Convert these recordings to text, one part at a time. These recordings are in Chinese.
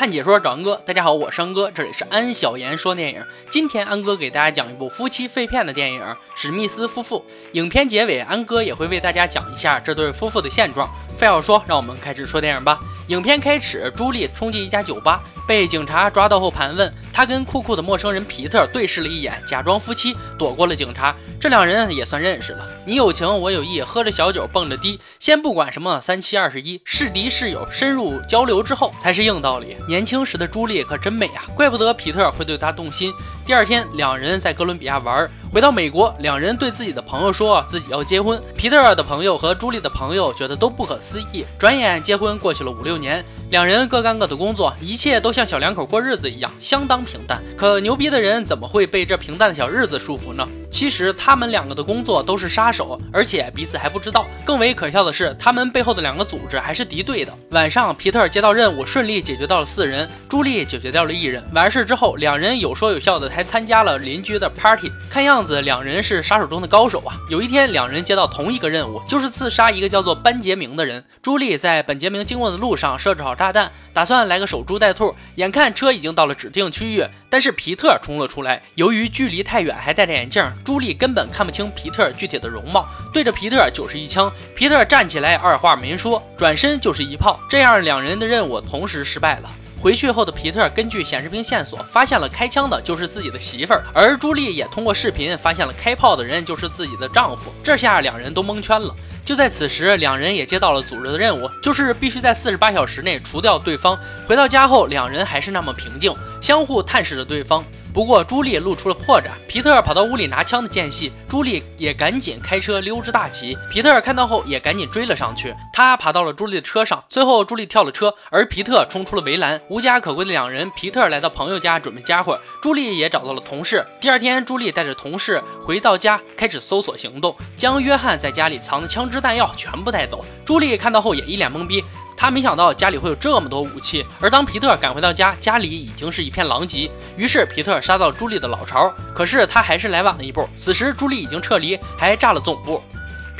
看解说找安哥，大家好，我是安哥，这里是安小言说电影。今天安哥给大家讲一部夫妻肺片的电影《史密斯夫妇》。影片结尾，安哥也会为大家讲一下这对夫妇的现状。废话说，让我们开始说电影吧。影片开始，朱莉冲进一家酒吧，被警察抓到后盘问。她跟酷酷的陌生人皮特对视了一眼，假装夫妻，躲过了警察。这两人也算认识了，你有情我有意，喝着小酒蹦着迪，先不管什么三七二十一，是敌是友，深入交流之后才是硬道理。年轻时的朱莉可真美啊，怪不得皮特会对她动心。第二天，两人在哥伦比亚玩，回到美国，两人对自己的朋友说自己要结婚。皮特的朋友和朱莉的朋友觉得都不可思议。转眼结婚过去了五六年，两人各干各的工作，一切都像小两口过日子一样，相当平淡。可牛逼的人怎么会被这平淡的小日子束缚呢？其实他们两个的工作都是杀手，而且彼此还不知道。更为可笑的是，他们背后的两个组织还是敌对的。晚上，皮特接到任务，顺利解决到了四人，朱莉解决掉了一人。完事之后，两人有说有笑的，还参加了邻居的 party。看样子，两人是杀手中的高手啊！有一天，两人接到同一个任务，就是刺杀一个叫做班杰明的人。朱莉在本杰明经过的路上设置好炸弹，打算来个守株待兔。眼看车已经到了指定区域。但是皮特冲了出来，由于距离太远，还戴着眼镜，朱莉根本看不清皮特具体的容貌，对着皮特就是一枪。皮特站起来，二话没说，转身就是一炮，这样两人的任务同时失败了。回去后的皮特根据显示屏线索，发现了开枪的就是自己的媳妇儿，而朱莉也通过视频发现了开炮的人就是自己的丈夫。这下两人都蒙圈了。就在此时，两人也接到了组织的任务，就是必须在四十八小时内除掉对方。回到家后，两人还是那么平静，相互探视着对方。不过朱莉露出了破绽，皮特跑到屋里拿枪的间隙，朱莉也赶紧开车溜之大吉。皮特看到后也赶紧追了上去，他爬到了朱莉的车上，最后朱莉跳了车，而皮特冲出了围栏。无家可归的两人，皮特来到朋友家准备家伙，朱莉也找到了同事。第二天，朱莉带着同事回到家，开始搜索行动，将约翰在家里藏的枪支弹药全部带走。朱莉看到后也一脸懵逼。他没想到家里会有这么多武器，而当皮特赶回到家，家里已经是一片狼藉。于是皮特杀到朱莉的老巢，可是他还是来晚了一步。此时朱莉已经撤离，还炸了总部。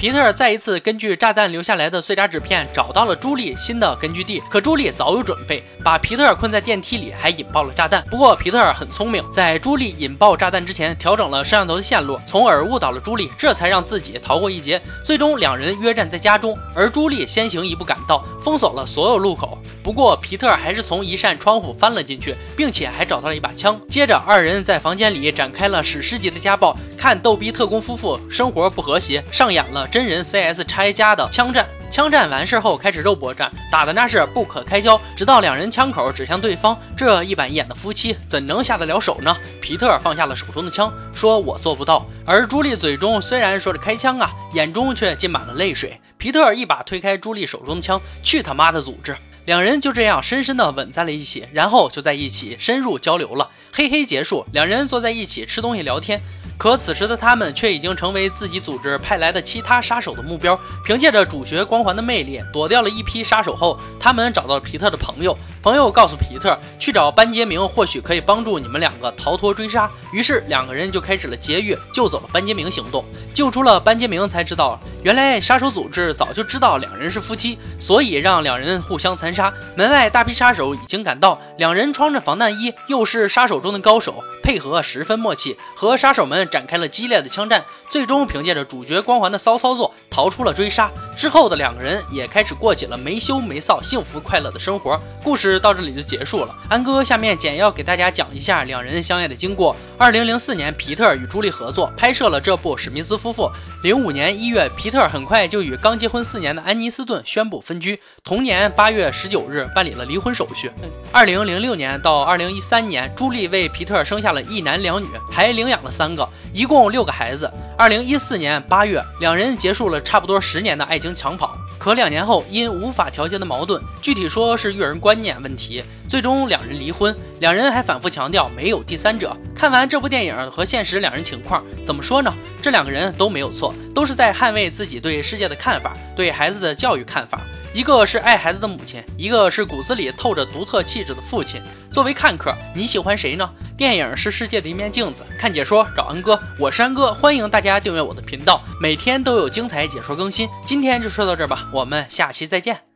皮特再一次根据炸弹留下来的碎渣纸片找到了朱莉新的根据地，可朱莉早有准备，把皮特困在电梯里，还引爆了炸弹。不过皮特很聪明，在朱莉引爆炸弹之前调整了摄像头的线路，从而误导了朱莉，这才让自己逃过一劫。最终两人约战在家中，而朱莉先行一步赶到，封锁了所有路口。不过皮特还是从一扇窗户翻了进去，并且还找到了一把枪。接着二人在房间里展开了史诗级的家暴，看逗逼特工夫妇生活不和谐，上演了。真人 CS 拆家的枪战，枪战完事后开始肉搏战，打的那是不可开交，直到两人枪口指向对方。这一板一眼的夫妻怎能下得了手呢？皮特放下了手中的枪，说：“我做不到。”而朱莉嘴中虽然说着开枪啊，眼中却浸满了泪水。皮特一把推开朱莉手中的枪，去他妈的组织！两人就这样深深的吻在了一起，然后就在一起深入交流了。嘿嘿，结束，两人坐在一起吃东西聊天。可此时的他们却已经成为自己组织派来的其他杀手的目标。凭借着主角光环的魅力，躲掉了一批杀手后，他们找到皮特的朋友。朋友告诉皮特去找班杰明，或许可以帮助你们两个逃脱追杀。于是两个人就开始了劫狱救走了班杰明行动。救出了班杰明，才知道原来杀手组织早就知道两人是夫妻，所以让两人互相残杀。门外大批杀手已经赶到，两人穿着防弹衣，又是杀手中的高手，配合十分默契，和杀手们。展开了激烈的枪战，最终凭借着主角光环的骚操作逃出了追杀。之后的两个人也开始过起了没羞没臊、幸福快乐的生活。故事到这里就结束了。安哥下面简要给大家讲一下两人相爱的经过。二零零四年，皮特与朱莉合作拍摄了这部《史密斯夫妇》。零五年一月，皮特很快就与刚结婚四年的安妮斯顿宣布分居。同年八月十九日，办理了离婚手续。二零零六年到二零一三年，朱莉为皮特生下了一男两女，还领养了三个。一共六个孩子。二零一四年八月，两人结束了差不多十年的爱情长跑。可两年后，因无法调节的矛盾，具体说是育儿观念问题，最终两人离婚。两人还反复强调没有第三者。看完这部电影和现实两人情况，怎么说呢？这两个人都没有错，都是在捍卫自己对世界的看法，对孩子的教育看法。一个是爱孩子的母亲，一个是骨子里透着独特气质的父亲。作为看客，你喜欢谁呢？电影是世界的一面镜子，看解说找恩哥，我是安哥，欢迎大家订阅我的频道，每天都有精彩解说更新。今天就说到这儿吧，我们下期再见。